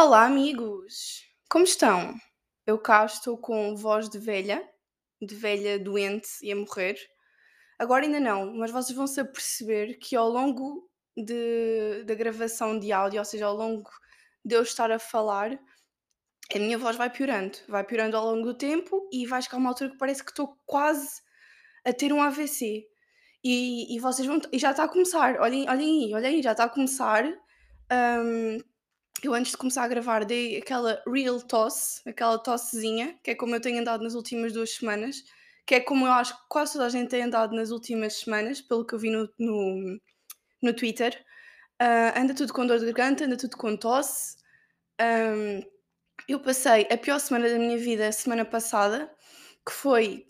Olá, amigos! Como estão? Eu cá estou com voz de velha, de velha doente e a morrer. Agora ainda não, mas vocês vão se aperceber que ao longo de, da gravação de áudio, ou seja, ao longo de eu estar a falar, a minha voz vai piorando. Vai piorando ao longo do tempo e vai chegar uma altura que parece que estou quase a ter um AVC. E, e vocês vão. E já está a começar, olhem, olhem aí, olhem aí, já está a começar. Hum, eu antes de começar a gravar dei aquela real tosse, aquela tossezinha, que é como eu tenho andado nas últimas duas semanas, que é como eu acho que quase toda a gente tem andado nas últimas semanas, pelo que eu vi no, no, no Twitter. Uh, anda tudo com dor de garganta, anda tudo com tosse. Um, eu passei a pior semana da minha vida a semana passada, que foi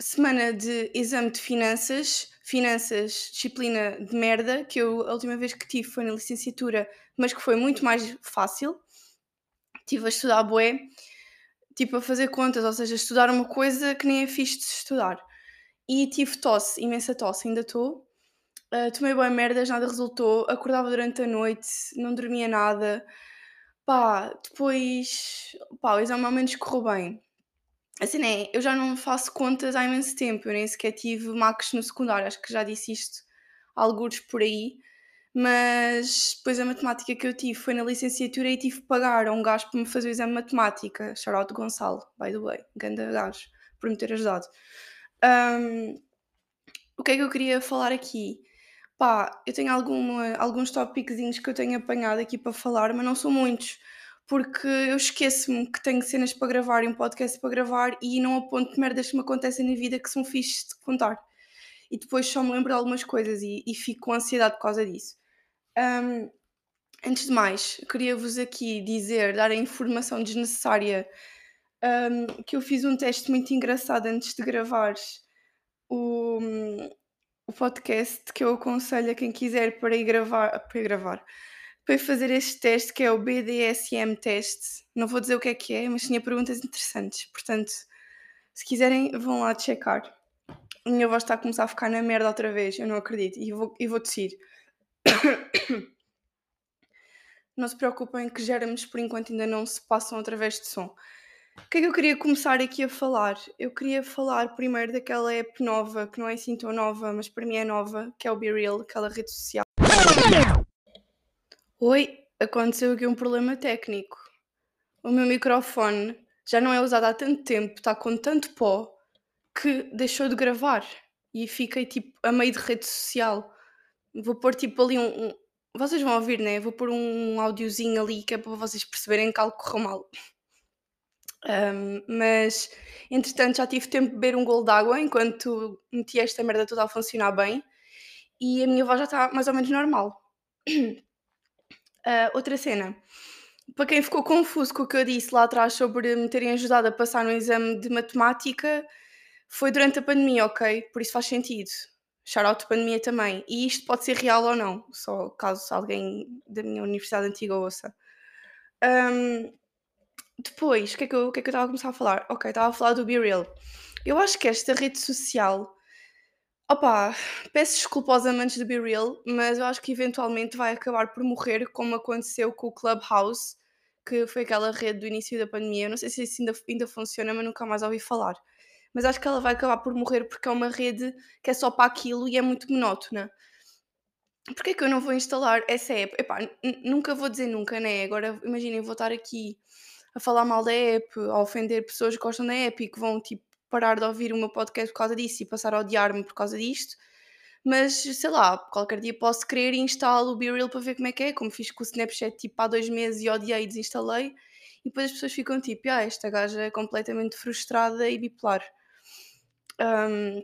semana de exame de finanças, finanças, disciplina de merda, que eu a última vez que tive foi na licenciatura, mas que foi muito mais fácil. Estive a estudar bué, tipo a fazer contas, ou seja, estudar uma coisa que nem é fixe de estudar. E tive tosse, imensa tosse, ainda estou. Uh, tomei boa merdas, nada resultou. Acordava durante a noite, não dormia nada. Pá, depois, pá, o exame ao menos correu bem. Assim é, eu já não faço contas há imenso tempo, eu nem sequer tive Macs no secundário, acho que já disse isto alguns por aí, mas depois a matemática que eu tive foi na licenciatura e tive que pagar a um gajo para me fazer o exame de matemática, Charlotte Gonçalo, by the way, ganda gajo, por me ter ajudado. Um, o que é que eu queria falar aqui? Pá, eu tenho alguma, alguns tópicos que eu tenho apanhado aqui para falar, mas não são muitos porque eu esqueço-me que tenho cenas para gravar e um podcast para gravar e não aponto merdas que me acontecem na vida que são fixes de contar. E depois só me lembro de algumas coisas e, e fico com ansiedade por causa disso. Um, antes de mais, queria-vos aqui dizer, dar a informação desnecessária um, que eu fiz um teste muito engraçado antes de gravar o, o podcast que eu aconselho a quem quiser para ir gravar, para ir gravar para fazer este teste que é o BDSM teste. Não vou dizer o que é que é, mas tinha perguntas interessantes. Portanto, se quiserem, vão lá checar. A minha voz está a começar a ficar na merda outra vez, eu não acredito. E vou, e vou tossir. Não se preocupem que germes por enquanto ainda não se passam através de som. O que é que eu queria começar aqui a falar? Eu queria falar primeiro daquela app nova, que não é assim tão nova, mas para mim é nova, que é o BeReal, aquela rede social. Oi, aconteceu aqui um problema técnico. O meu microfone já não é usado há tanto tempo, está com tanto pó que deixou de gravar e fiquei tipo a meio de rede social. Vou pôr tipo ali um. um... Vocês vão ouvir, né? Vou pôr um áudiozinho ali que é para vocês perceberem que algo correu mal. Um, mas entretanto já tive tempo de beber um golo de água enquanto meti esta merda toda a funcionar bem e a minha voz já está mais ou menos normal. Uh, outra cena. Para quem ficou confuso com o que eu disse lá atrás sobre me terem ajudado a passar no exame de matemática, foi durante a pandemia, ok? Por isso faz sentido. Shoutout pandemia também. E isto pode ser real ou não, só caso alguém da minha universidade antiga ouça. Um, depois, o que, é que, eu, o que é que eu estava a começar a falar? Ok, estava a falar do Be Real. Eu acho que esta rede social Opa, peço desculpa aos amantes do Be Real, mas eu acho que eventualmente vai acabar por morrer, como aconteceu com o Clubhouse, que foi aquela rede do início da pandemia. Eu não sei se isso ainda, ainda funciona, mas nunca mais ouvi falar. Mas acho que ela vai acabar por morrer porque é uma rede que é só para aquilo e é muito monótona. Porquê é que eu não vou instalar essa app? Epá, nunca vou dizer nunca, né? Agora imaginem, vou estar aqui a falar mal da app, a ofender pessoas que gostam da app e que vão tipo parar de ouvir o meu podcast por causa disso e passar a odiar-me por causa disto. Mas sei lá, qualquer dia posso querer e instalo o BeReal para ver como é que é, como fiz com o Snapchat tipo há dois meses e odiei e desinstalei. E depois as pessoas ficam tipo, ah, esta gaja é completamente frustrada e bipolar. Um,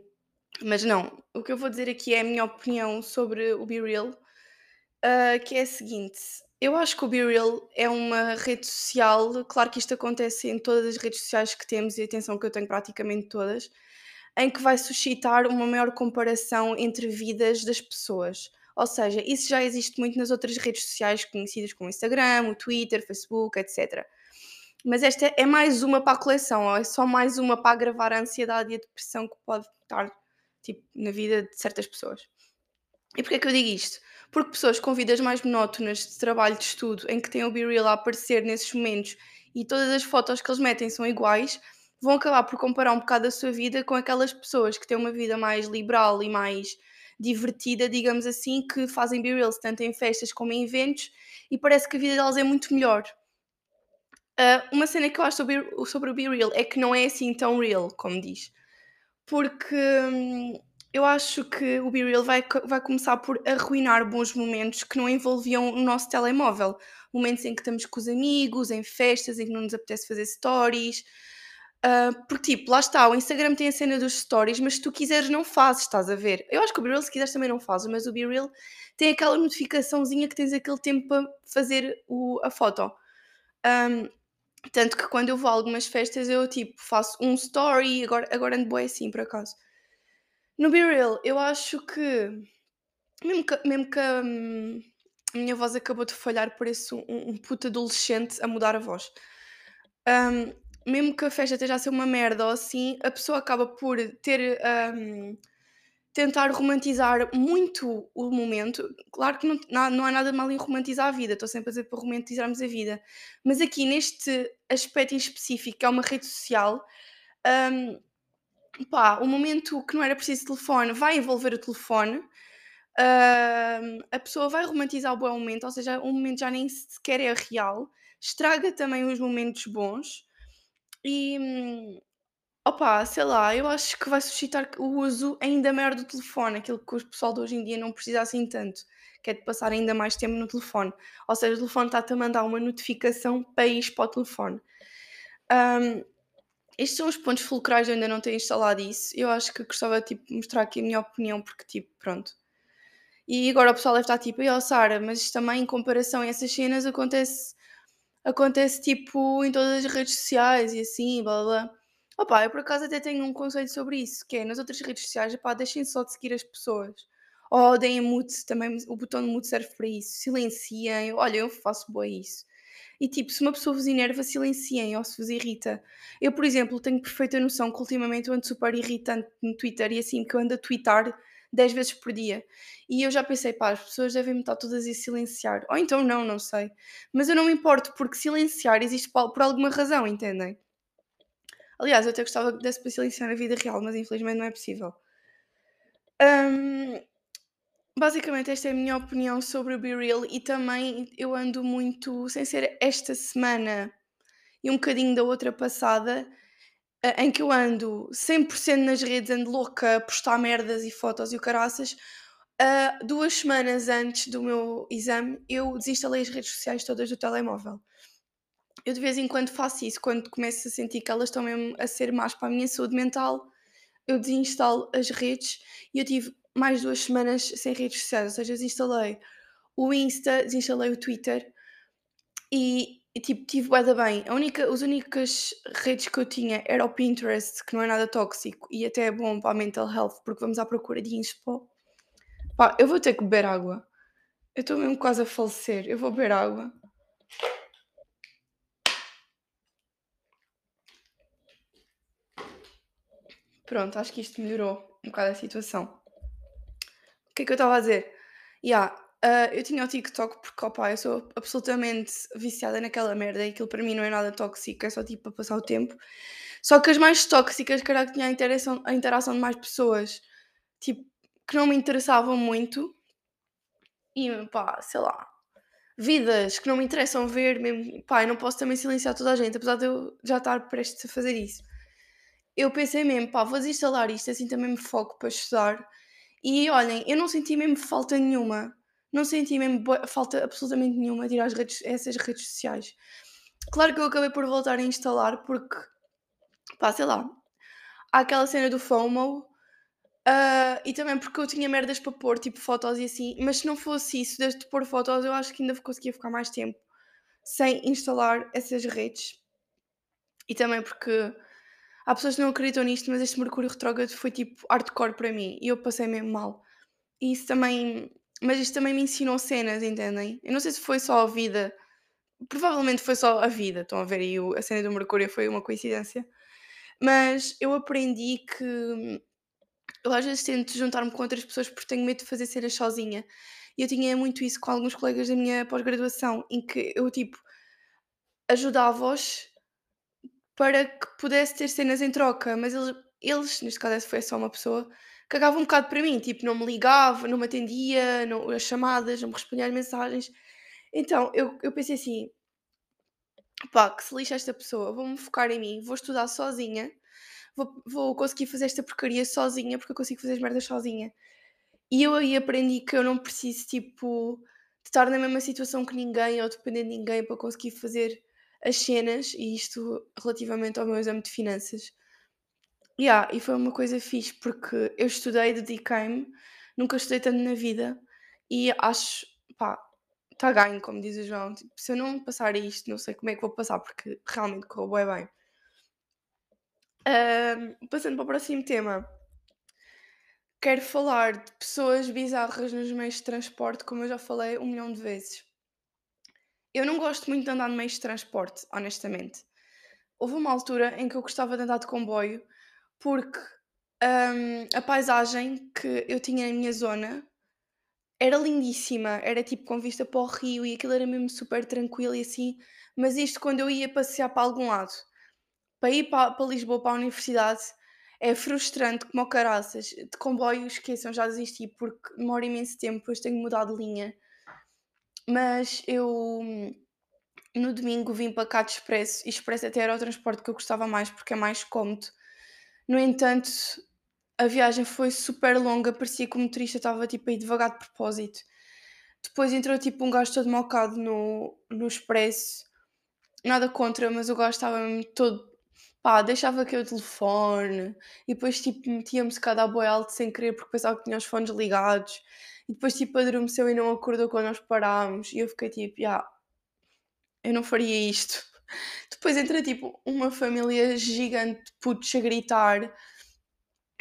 mas não, o que eu vou dizer aqui é a minha opinião sobre o BeReal, uh, que é a seguinte: eu acho que o BeReal é uma rede social, claro que isto acontece em todas as redes sociais que temos, e atenção que eu tenho praticamente todas, em que vai suscitar uma maior comparação entre vidas das pessoas. Ou seja, isso já existe muito nas outras redes sociais conhecidas como Instagram, o Twitter, Facebook, etc. Mas esta é mais uma para a coleção, é só mais uma para agravar a ansiedade e a depressão que pode estar tipo, na vida de certas pessoas. E porquê é que eu digo isto? Porque pessoas com vidas mais monótonas de trabalho, de estudo, em que têm o BeReal a aparecer nesses momentos e todas as fotos que eles metem são iguais, vão acabar por comparar um bocado a sua vida com aquelas pessoas que têm uma vida mais liberal e mais divertida, digamos assim, que fazem BeReals tanto em festas como em eventos e parece que a vida delas é muito melhor. Uh, uma cena que eu acho sobre, sobre o BeReal é que não é assim tão real, como diz. Porque hum, eu acho que o BeReal vai, vai começar por arruinar bons momentos que não envolviam o nosso telemóvel. Momentos em que estamos com os amigos, em festas, em que não nos apetece fazer stories. Uh, porque, tipo, lá está, o Instagram tem a cena dos stories, mas se tu quiseres, não fazes, estás a ver? Eu acho que o BeReal, se quiseres, também não fazes, mas o BeReal tem aquela notificaçãozinha que tens aquele tempo para fazer o, a foto. Um, tanto que quando eu vou a algumas festas eu tipo faço um story, agora, agora ando bem assim por acaso. No Be Real, eu acho que mesmo que, mesmo que hum, a minha voz acabou de falhar, parece um, um puto adolescente a mudar a voz. Um, mesmo que a festa esteja a ser uma merda ou assim, a pessoa acaba por ter um, tentar romantizar muito o momento. Claro que não, não há nada mal em romantizar a vida, estou sempre a dizer para romantizarmos a vida, mas aqui neste aspecto em específico, que é uma rede social, um, pá, o momento que não era preciso telefone vai envolver o telefone. Uh, a pessoa vai romantizar o bom momento, ou seja, o momento já nem sequer é real, estraga também os momentos bons e, Opa, sei lá, eu acho que vai suscitar o uso ainda maior do telefone, aquilo que o pessoal de hoje em dia não precisa assim tanto, que é de passar ainda mais tempo no telefone. Ou seja, o telefone está-te a mandar uma notificação ir para o telefone. Um, estes são os pontos fulcrais, eu ainda não tenho instalado isso. Eu acho que gostava de tipo, mostrar aqui a minha opinião, porque, tipo, pronto. E agora o pessoal deve estar tipo, oh, Sara, mas também em comparação a essas cenas acontece, acontece tipo em todas as redes sociais e assim, blá blá. Opa, eu por acaso até tenho um conselho sobre isso, que é nas outras redes sociais, opá, deixem só de seguir as pessoas. Ou deem mute, também o botão de mute serve para isso. Silenciem, olha, eu faço boa isso. E tipo, se uma pessoa vos enerva, silenciem ou se vos irrita. Eu, por exemplo, tenho perfeita noção que ultimamente eu ando super irritante no Twitter e assim, que eu ando a twittar 10 vezes por dia. E eu já pensei, pá, as pessoas devem me estar todas a silenciar. Ou então não, não sei. Mas eu não me importo, porque silenciar existe por alguma razão, entendem? Aliás, eu até gostava que desse para silenciar na vida real, mas infelizmente não é possível. Um, basicamente, esta é a minha opinião sobre o Be Real e também eu ando muito, sem ser esta semana e um bocadinho da outra passada, eh, em que eu ando 100% nas redes, ando louca a postar merdas e fotos e o caraças. Uh, duas semanas antes do meu exame, eu desinstalei as redes sociais todas do telemóvel eu de vez em quando faço isso, quando começo a sentir que elas estão mesmo a ser más para a minha saúde mental, eu desinstalo as redes e eu tive mais duas semanas sem redes sociais, ou seja, desinstalei o Insta, desinstalei o Twitter e, e tipo, tive bué bem. A única, as únicas redes que eu tinha era o Pinterest, que não é nada tóxico e até é bom para a mental health, porque vamos à procura de inspo. Pá, eu vou ter que beber água. Eu estou mesmo quase a falecer. Eu vou beber água. Pronto, acho que isto melhorou um bocado a situação. Que é que eu estava a dizer? Yeah, uh, eu tinha o TikTok porque, opa, eu sou absolutamente viciada naquela merda e aquilo para mim não é nada tóxico, é só tipo para passar o tempo. Só que as mais tóxicas, cara, que tinha a interação, a interação de mais pessoas, tipo, que não me interessavam muito. E, pá, sei lá, vidas que não me interessam ver, mesmo, pá, eu não posso também silenciar toda a gente, apesar de eu já estar prestes a fazer isso eu pensei mesmo, pá, vou desinstalar isto, assim também me foco para estudar. E olhem, eu não senti mesmo falta nenhuma. Não senti mesmo falta absolutamente nenhuma de ir às redes, essas redes sociais. Claro que eu acabei por voltar a instalar porque, pá, sei lá, há aquela cena do FOMO uh, e também porque eu tinha merdas para pôr, tipo fotos e assim, mas se não fosse isso, desde pôr fotos, eu acho que ainda conseguia ficar mais tempo sem instalar essas redes. E também porque Há pessoas que não acreditam nisto, mas este Mercúrio retrógrado foi tipo hardcore para mim e eu passei mesmo mal. E isso também. Mas isto também me ensinou cenas, entendem? Eu não sei se foi só a vida. Provavelmente foi só a vida, estão a ver aí a cena do Mercúrio foi uma coincidência. Mas eu aprendi que eu às vezes tento juntar-me com outras pessoas porque tenho medo de fazer cenas sozinha. E eu tinha muito isso com alguns colegas da minha pós-graduação, em que eu, tipo, ajudava-os para que pudesse ter cenas em troca, mas eles, eles neste caso foi só uma pessoa, cagava um bocado para mim, tipo, não me ligava, não me atendia, não, as chamadas, não me respondia às mensagens. Então, eu, eu pensei assim, pá, que se lixa esta pessoa, vou-me focar em mim, vou estudar sozinha, vou, vou conseguir fazer esta porcaria sozinha, porque eu consigo fazer as merdas sozinha. E eu aí aprendi que eu não preciso, tipo, de estar na mesma situação que ninguém ou depender de ninguém para conseguir fazer as cenas, e isto relativamente ao meu exame de finanças. Yeah, e foi uma coisa fixe, porque eu estudei, dediquei-me, nunca estudei tanto na vida, e acho, pá, está ganho, como diz o João. Tipo, se eu não passar isto, não sei como é que vou passar, porque realmente correu bem bem. passando para o próximo tema, quero falar de pessoas bizarras nos meios de transporte, como eu já falei um milhão de vezes. Eu não gosto muito de andar no meios de transporte, honestamente. Houve uma altura em que eu gostava de andar de comboio porque hum, a paisagem que eu tinha na minha zona era lindíssima, era tipo com vista para o rio e aquilo era mesmo super tranquilo e assim, mas isto quando eu ia passear para algum lado, para ir para, para Lisboa, para a universidade, é frustrante como caraças. De comboio, esqueçam, já desisti porque demora imenso tempo, depois tenho mudado de linha. Mas eu no domingo vim para cá de expresso e expresso até era o transporte que eu gostava mais porque é mais cómodo. No entanto, a viagem foi super longa, parecia que o motorista estava tipo aí devagar de propósito. Depois entrou tipo um gajo todo mocado no, no expresso. Nada contra, mas o gajo estava todo. pá, deixava aqui o telefone e depois tipo metia-me cada boi alto sem querer porque pensava que tinha os fones ligados e depois tipo adormeceu e não acordou quando nós parámos e eu fiquei tipo, yeah, eu não faria isto. Depois entra tipo uma família gigante de putos a gritar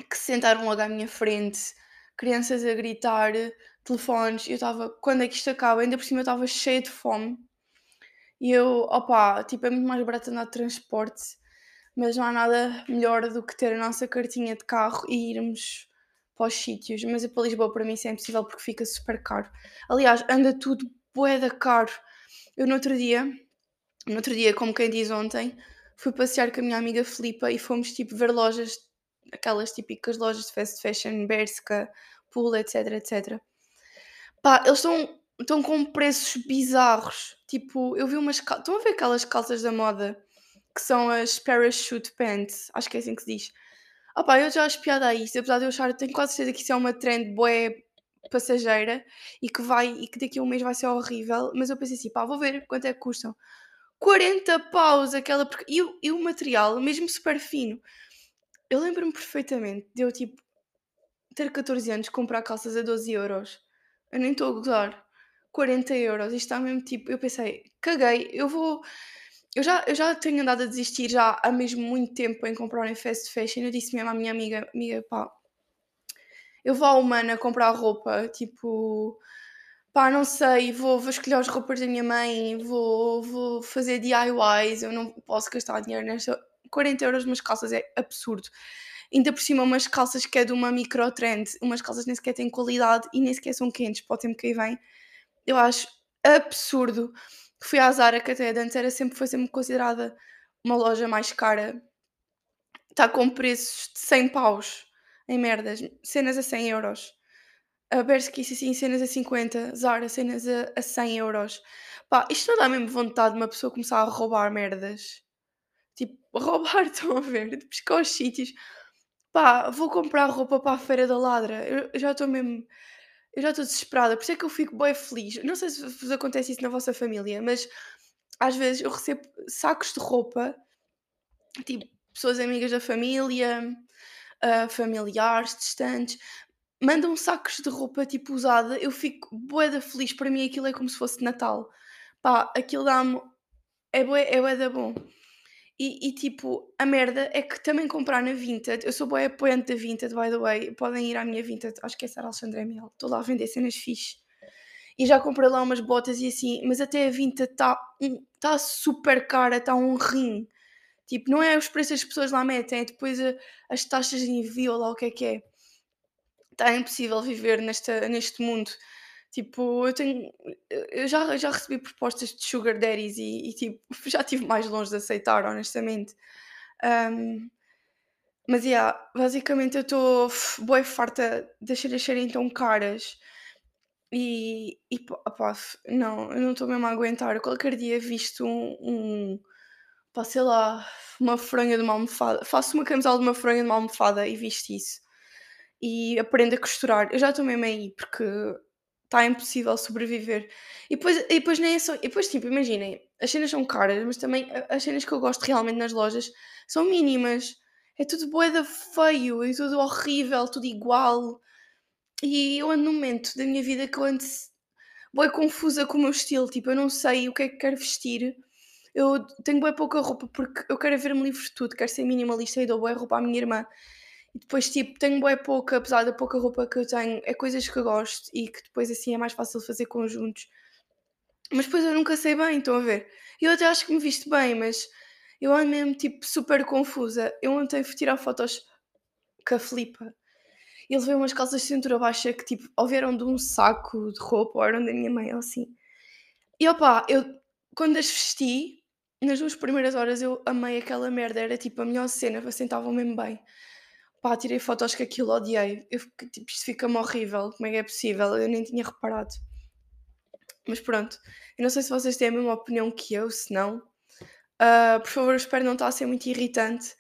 que sentaram logo à minha frente, crianças a gritar, telefones. Eu estava, quando é que isto acaba? Ainda por cima eu estava cheia de fome. E eu, opá, tipo, é muito mais barato andar de transporte, mas não há nada melhor do que ter a nossa cartinha de carro e irmos para os sítios. Mas para Lisboa, para mim, isso é impossível porque fica super caro. Aliás, anda tudo boeda caro. Eu no outro dia, no outro dia, como quem diz ontem, fui passear com a minha amiga Filipa e fomos tipo ver lojas aquelas típicas lojas de fast fashion, Berska, Pool, etc, etc. Pá, eles estão, estão com preços bizarros. Tipo, eu vi umas calças. Estão a ver aquelas calças da moda que são as parachute pants? Acho que é assim que se diz. Pá, eu já acho piada a isso, apesar de eu achar, tenho quase certeza que isso é uma trend boé passageira e que vai e que daqui a um mês vai ser horrível, mas eu pensei assim, pá, vou ver quanto é que custam. 40 paus aquela e, e o material, mesmo super fino. Eu lembro-me perfeitamente de eu, tipo, ter 14 anos, comprar calças a 12 euros. Eu nem estou a gozar. 40 euros. Isto está mesmo tipo. Eu pensei, caguei, eu vou. Eu já, eu já tenho andado a desistir já há mesmo muito tempo em comprar em fast fashion. Eu disse mesmo à minha amiga, amiga, pá, eu vou à Humana comprar roupa, tipo, pá, não sei, vou, vou escolher as roupas da minha mãe, vou, vou fazer DIYs, eu não posso gastar dinheiro nesta. 40 euros umas calças é absurdo. Ainda por cima, umas calças que é de uma micro trend, umas calças nem sequer têm qualidade e nem sequer são quentes o tempo que aí vem. Eu acho absurdo. Fui à Zara, que até antes era sempre, foi sempre considerada uma loja mais cara. Está com preços de 100 paus em merdas, cenas a 100 euros. A Bershka, assim, cenas a 50, Zara, cenas a, a 100 euros. Pá, isto não dá mesmo vontade de uma pessoa começar a roubar merdas. Tipo, roubar, estão a ver? De pescar os sítios. Pá, vou comprar roupa para a Feira da Ladra. Eu já estou mesmo. Eu já estou desesperada. Por isso é que eu fico bem feliz. Não sei se vos acontece isso na vossa família, mas às vezes eu recebo sacos de roupa, tipo, pessoas amigas da família, uh, familiares, distantes, mandam sacos de roupa tipo usada. Eu fico boeda feliz. Para mim aquilo é como se fosse Natal. Pá, aquilo dá-me. É bué, é bué bom. E, e, tipo, a merda é que também comprar na Vinted, eu sou boa apoiante da Vinted, by the way, podem ir à minha Vinted, acho que é Sara Alexandre Miel, estou lá a vender cenas fixe. E já comprei lá umas botas e assim, mas até a Vinted está um, tá super cara, está um rim. Tipo, não é os preços que as pessoas lá metem, é depois a, as taxas de envio lá o que é que é. Está impossível viver nesta, neste mundo Tipo, eu tenho. Eu já, já recebi propostas de Sugar Daddies e, e, tipo, já estive mais longe de aceitar, honestamente. Um, mas, yeah, basicamente eu estou boa farta das cenas serem tão caras. E, e pá, não, eu não estou mesmo a aguentar. Eu qualquer dia visto um, um pá, sei lá, uma fronha de uma almofada. Faço uma camisola de uma fronha de uma almofada e visto isso. E aprendo a costurar. Eu já estou mesmo aí, porque está impossível sobreviver. E depois, e depois nem é só. E depois, tipo, imaginem, as cenas são caras, mas também as cenas que eu gosto realmente nas lojas são mínimas. É tudo boeda feio, é tudo horrível, tudo igual. E eu ando num momento da minha vida que eu ando confusa com o meu estilo, tipo, eu não sei o que é que quero vestir. Eu tenho bem pouca roupa porque eu quero ver-me livre de tudo, quero ser minimalista e dou boa roupa à minha irmã. Depois, tipo, tenho bem pouca, apesar da pouca roupa que eu tenho, é coisas que eu gosto e que depois assim é mais fácil fazer conjuntos. Mas depois eu nunca sei bem, estão a ver? Eu até acho que me visto bem, mas eu ando mesmo tipo super confusa. Eu ontem fui tirar fotos com a Filipa e levei umas calças de cintura baixa que tipo, ou vieram de um saco de roupa ou eram da minha mãe ou assim. E opá, eu quando as vesti, nas duas primeiras horas eu amei aquela merda, era tipo a melhor cena, sentavam mesmo bem. Pá, tirei fotos que aquilo odiei. Eu tipo, isto fica-me horrível, como é que é possível? Eu nem tinha reparado. Mas pronto, eu não sei se vocês têm a mesma opinião que eu, se não. Uh, por favor, espero não estar a ser muito irritante.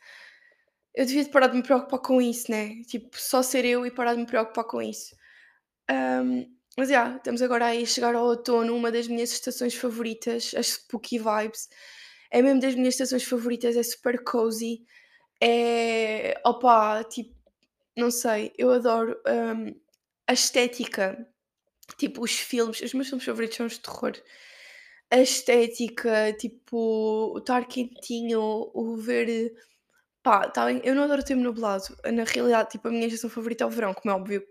Eu devia parar de me preocupar com isso, né? Tipo, só ser eu e parar de me preocupar com isso. Um, mas já, yeah, estamos agora aí a chegar ao outono, uma das minhas estações favoritas, as spooky vibes. É mesmo das minhas estações favoritas, é super cozy. É. opa, tipo, não sei, eu adoro um, a estética Tipo, os filmes, os meus filmes favoritos são os de terror. A estética, tipo, o estar quentinho, o ver. Pá, tá bem, eu não adoro o tempo nublado. Na realidade, tipo, a minha estação favorita é o verão, como é óbvio.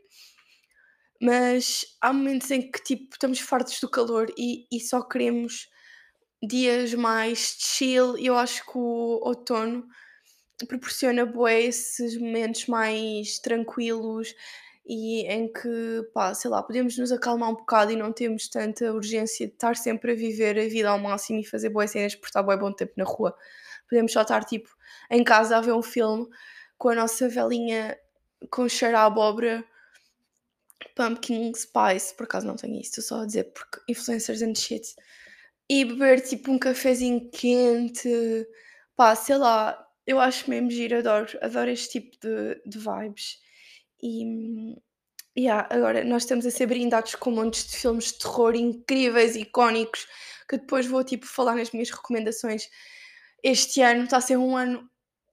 Mas há momentos em que, tipo, estamos fartos do calor e, e só queremos dias mais chill. Eu acho que o outono proporciona bué esses momentos mais tranquilos e em que, pá, sei lá, podemos nos acalmar um bocado e não temos tanta urgência de estar sempre a viver a vida ao máximo e fazer boas cenas por estar bom tempo na rua. Podemos só estar, tipo, em casa a ver um filme com a nossa velhinha com cheiro à abóbora, pumpkin spice, por acaso não tenho isso, estou só a dizer porque influencers and shit, e beber, tipo, um cafezinho quente, pá, sei lá, eu acho mesmo giro, adoro, adoro este tipo de, de vibes. E, yeah, agora nós estamos a ser brindados com montes de filmes de terror incríveis, icónicos, que depois vou tipo falar nas minhas recomendações. Este ano está a ser um ano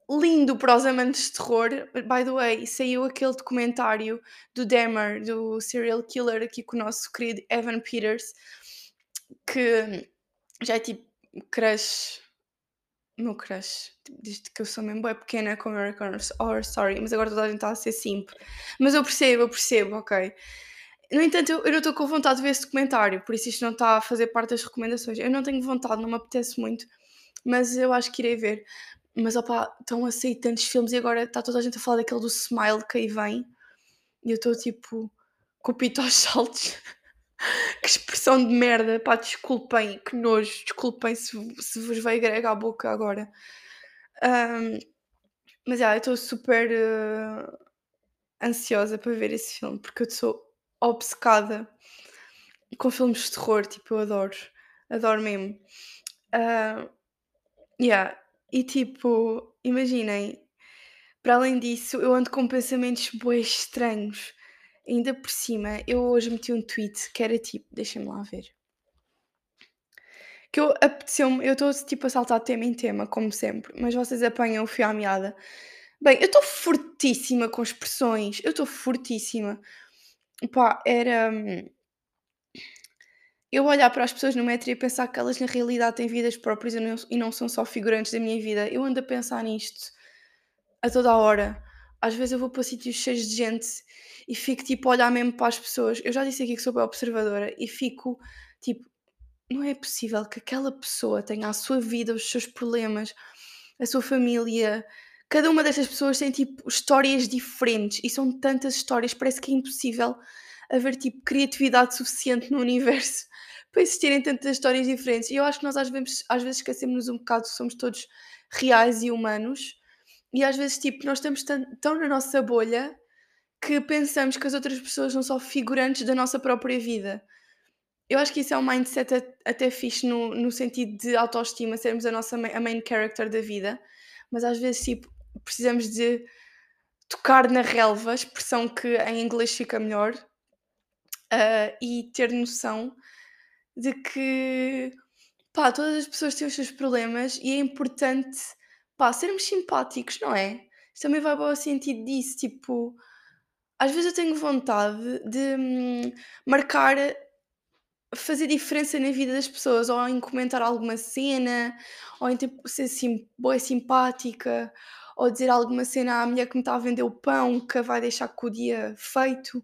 lindo para os amantes de terror. By the way, saiu aquele documentário do Dahmer, do serial killer, aqui com o nosso querido Evan Peters, que já é tipo crush meu crush, tipo, desde que eu sou mesmo bem pequena com American Horror Story, mas agora toda a gente está a ser simp. Mas eu percebo, eu percebo, ok. No entanto, eu, eu não estou com vontade de ver esse documentário, por isso isto não está a fazer parte das recomendações. Eu não tenho vontade, não me apetece muito, mas eu acho que irei ver. Mas opá, estão a sair tantos filmes e agora está toda a gente a falar daquele do Smile que aí vem. E eu estou tipo, com aos saltos. que expressão de merda, pá, desculpem, que nojo, desculpem se, se vos veio grega à boca agora. Um, mas já, eu estou super uh, ansiosa para ver esse filme, porque eu sou obcecada com filmes de terror, tipo, eu adoro, adoro mesmo. Uh, yeah. E tipo, imaginem, para além disso, eu ando com pensamentos bem estranhos. Ainda por cima, eu hoje meti um tweet que era tipo, deixem-me lá ver. Que eu apeteceu-me, eu estou tipo a saltar tema em tema, como sempre, mas vocês apanham o fio à meada. Bem, eu estou fortíssima com expressões, eu estou fortíssima. Pá, era. Hum, eu olhar para as pessoas no metro e pensar que elas na realidade têm vidas próprias e não, e não são só figurantes da minha vida. Eu ando a pensar nisto a toda a hora. Às vezes eu vou para sítios cheios de gente e fico tipo a olhar mesmo para as pessoas. Eu já disse aqui que sou bem observadora e fico tipo, não é possível que aquela pessoa tenha a sua vida, os seus problemas, a sua família. Cada uma dessas pessoas tem tipo histórias diferentes e são tantas histórias, parece que é impossível haver tipo criatividade suficiente no universo para existirem tantas histórias diferentes. E eu acho que nós às vezes, às vezes esquecemos um bocado que somos todos reais e humanos. E às vezes, tipo, nós estamos tão, tão na nossa bolha que pensamos que as outras pessoas são só figurantes da nossa própria vida. Eu acho que isso é um mindset até fixe no, no sentido de autoestima, sermos a nossa a main character da vida, mas às vezes tipo, precisamos de tocar na relva, expressão que em inglês fica melhor, uh, e ter noção de que pá, todas as pessoas têm os seus problemas e é importante pá, sermos simpáticos, não é? Isto também vai para o sentido disso, tipo, às vezes eu tenho vontade de hum, marcar fazer diferença na vida das pessoas, ou em comentar alguma cena, ou em tipo, ser assim, boa simpática, ou dizer alguma cena à mulher que me está a vender o pão que vai deixar com o dia feito.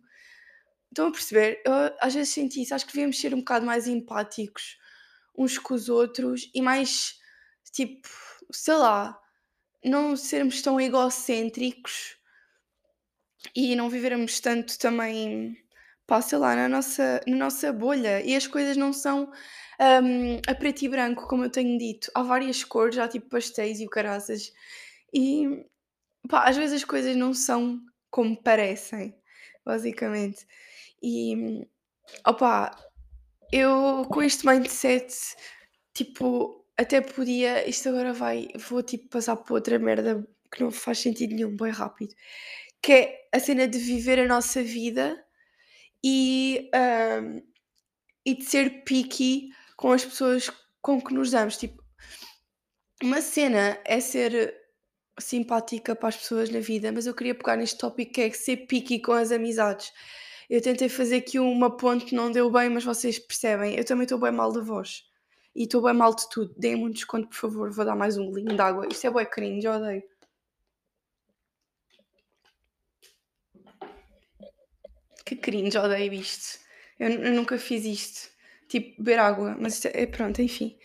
Estão a perceber? Eu às vezes senti isso, acho que devíamos ser um bocado mais empáticos uns com os outros e mais tipo, sei lá, não sermos tão egocêntricos e não vivermos tanto também pá, sei lá, na nossa, na nossa bolha e as coisas não são hum, a preto e branco, como eu tenho dito. Há várias cores, há tipo pastéis e o caraças. E pá, às vezes as coisas não são como parecem, basicamente. E opá, eu com este mindset, tipo, até podia. Isto agora vai. Vou tipo passar para outra merda que não faz sentido nenhum, bem rápido. Que é a cena de viver a nossa vida e, hum, e de ser picky com as pessoas com que nos damos. Tipo, uma cena é ser simpática para as pessoas na vida, mas eu queria pegar neste tópico que é ser picky com as amizades. Eu tentei fazer aqui uma ponte, não deu bem, mas vocês percebem. Eu também estou bem mal da voz. E estou bem mal de tudo. Deem-me um desconto, por favor. Vou dar mais um golinho de água. Isto é bem cringe, já odeio. Que cringe, odeio isto. Eu, eu nunca fiz isto. Tipo, beber água. Mas é, é pronto, enfim.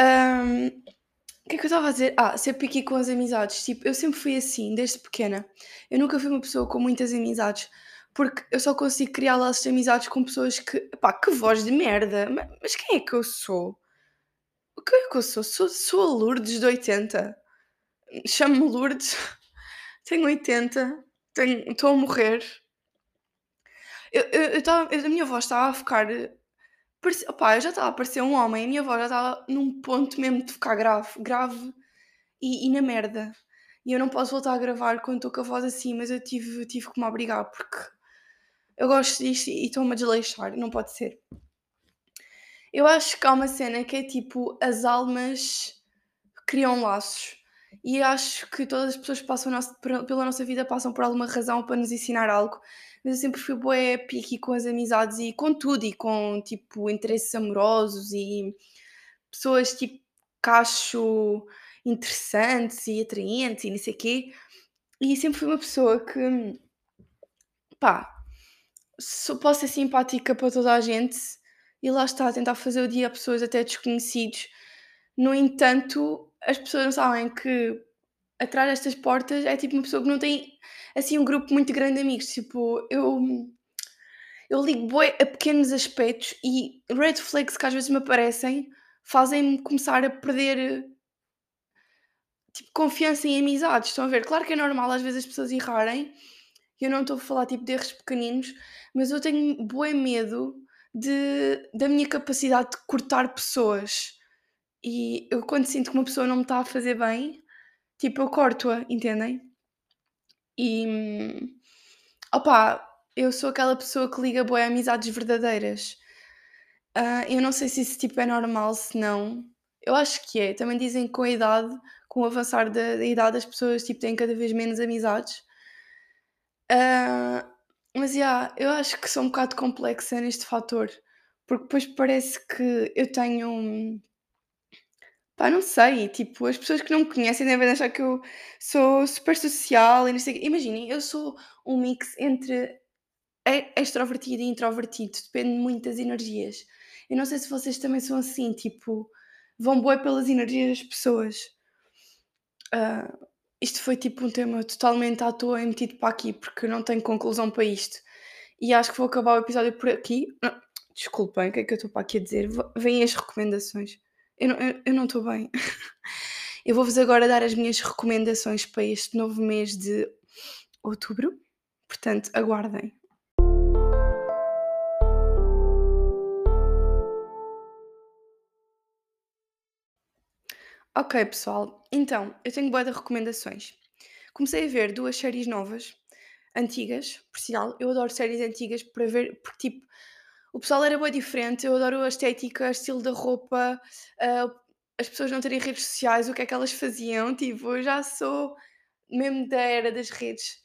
Um, o que é que eu estava a dizer? Ah, ser piqui com as amizades. Tipo, eu sempre fui assim, desde pequena. Eu nunca fui uma pessoa com muitas amizades. Porque eu só consigo criar laços de amizades com pessoas que. Pá, que voz de merda! Mas, mas quem é que eu sou? O que é que eu sou? Sou, sou a Lourdes de 80. Chamo-me Lourdes. Tenho 80. Estou a morrer. Eu, eu, eu tava, a minha voz estava a ficar. Parecia, opá, eu já estava a parecer um homem, a minha voz já estava num ponto mesmo de ficar grave, grave e, e na merda. E eu não posso voltar a gravar quando estou com a voz assim, mas eu tive, tive que me obrigar porque eu gosto disto e estou-me a desleixar, não pode ser. Eu acho que há uma cena que é tipo as almas criam laços. E acho que todas as pessoas que passam pela nossa vida passam por alguma razão para nos ensinar algo mas eu sempre fui bué picky com as amizades e com tudo, e com tipo interesses amorosos e pessoas tipo que acho interessantes e atraentes e não sei quê. E sempre fui uma pessoa que pá, sou, posso ser simpática para toda a gente e lá está, tentar fazer o dia a pessoas até desconhecidos. No entanto, as pessoas não sabem que atrás destas portas é tipo uma pessoa que não tem assim um grupo muito grande de amigos. Tipo, eu eu ligo bué a pequenos aspectos e red flags que às vezes me aparecem fazem-me começar a perder tipo confiança em amizades. Estão a ver? Claro que é normal às vezes as pessoas errarem. Eu não estou a falar tipo de erros pequeninos, mas eu tenho bué medo de, da minha capacidade de cortar pessoas. E eu quando sinto que uma pessoa não me está a fazer bem, Tipo, eu corto-a, entendem? E, opá, eu sou aquela pessoa que liga boas amizades verdadeiras. Ah, eu não sei se isso tipo é normal, se não. Eu acho que é. Também dizem que com a idade, com o avançar da, da idade, as pessoas tipo, têm cada vez menos amizades. Ah, mas yeah, eu acho que sou um bocado complexa neste fator, porque depois parece que eu tenho. Pá, não sei, tipo, as pessoas que não me conhecem devem achar que eu sou super social e não sei. Imaginem, eu sou um mix entre extrovertido e introvertido, depende muito das energias. Eu não sei se vocês também são assim, tipo, vão bué pelas energias das pessoas. Ah, isto foi tipo um tema totalmente à toa e metido para aqui, porque eu não tenho conclusão para isto. E acho que vou acabar o episódio por aqui. Não, desculpem, o que é que eu estou para aqui a dizer? Vêm as recomendações. Eu não, eu, eu não estou bem. eu vou-vos agora dar as minhas recomendações para este novo mês de outubro. Portanto, aguardem. Ok, pessoal. Então, eu tenho boa de recomendações. Comecei a ver duas séries novas, antigas, por sinal. Eu adoro séries antigas para ver, porque tipo, o pessoal era bem diferente. Eu adoro a estética, o estilo da roupa, uh, as pessoas não terem redes sociais, o que é que elas faziam. Tipo, eu já sou mesmo da era das redes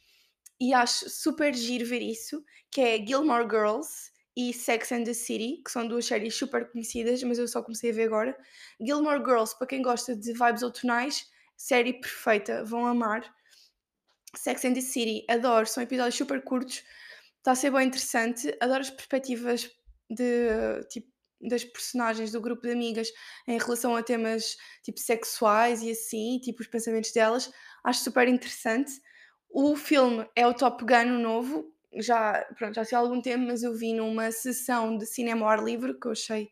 e acho super giro ver isso, que é Gilmore Girls e Sex and the City, que são duas séries super conhecidas, mas eu só comecei a ver agora. Gilmore Girls, para quem gosta de vibes outonais, série perfeita, vão amar. Sex and the City, adoro, são episódios super curtos, está a ser bem interessante, adoro as perspectivas de tipo das personagens do grupo de amigas em relação a temas tipo sexuais e assim, tipo os pensamentos delas, acho super interessante. O filme é o Top Gun novo, já, pronto, já sei há algum tempo, mas eu vi numa sessão de cinema ao ar livre que eu achei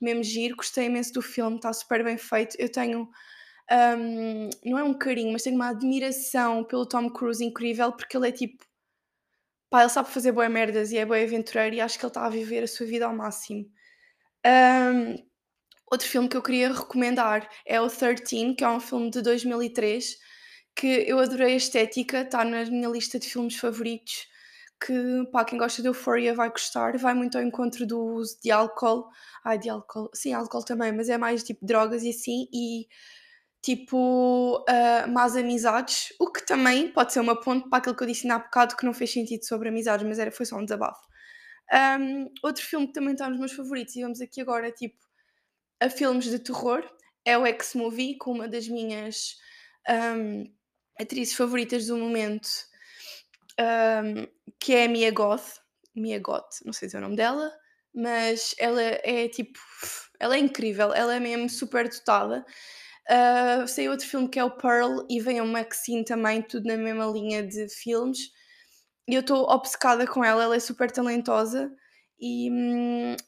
mesmo giro, gostei imenso do filme, está super bem feito. Eu tenho, um, não é um carinho, mas tenho uma admiração pelo Tom Cruise incrível, porque ele é tipo, pá, ele sabe fazer boas merdas e é bem aventureiro e acho que ele está a viver a sua vida ao máximo. Um, outro filme que eu queria recomendar é o 13, que é um filme de 2003, que eu adorei a estética, está na minha lista de filmes favoritos que pá, quem gosta de Euphoria vai gostar, vai muito ao encontro do uso de álcool, ai de álcool, sim, álcool também, mas é mais tipo drogas e assim, e tipo uh, más amizades, o que também pode ser uma ponte para aquilo que eu disse há bocado que não fez sentido sobre amizades, mas era, foi só um desabafo. Um, outro filme que também está nos meus favoritos, e vamos aqui agora tipo a filmes de terror, é o X-Movie, com uma das minhas um, atrizes favoritas do momento, um, que é a Mia Goth. Mia Goth, não sei dizer o nome dela, mas ela é tipo. Ela é incrível, ela é mesmo super dotada. Uh, sei outro filme que é o Pearl e vem o Maxine também, tudo na mesma linha de filmes. E eu estou obcecada com ela, ela é super talentosa. E,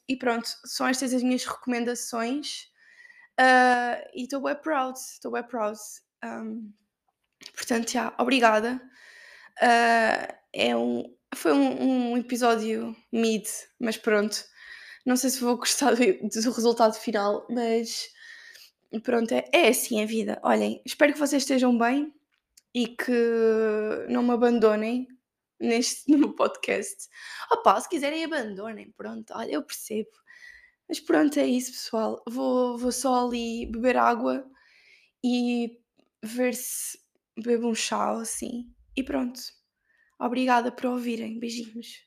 e pronto, são estas as minhas recomendações. Uh, e estou bem proud, estou bem proud. Um, portanto, já, obrigada. Uh, é um, foi um, um, episódio mid, mas pronto. Não sei se vou gostar do, do resultado final, mas pronto, é, é assim a vida. Olhem, espero que vocês estejam bem e que não me abandonem neste no podcast. Opa, se quiserem abandonem, pronto, olha, eu percebo. Mas pronto, é isso, pessoal. Vou, vou só ali beber água e ver se bebo um chá assim. E pronto. Obrigada por ouvirem. Beijinhos.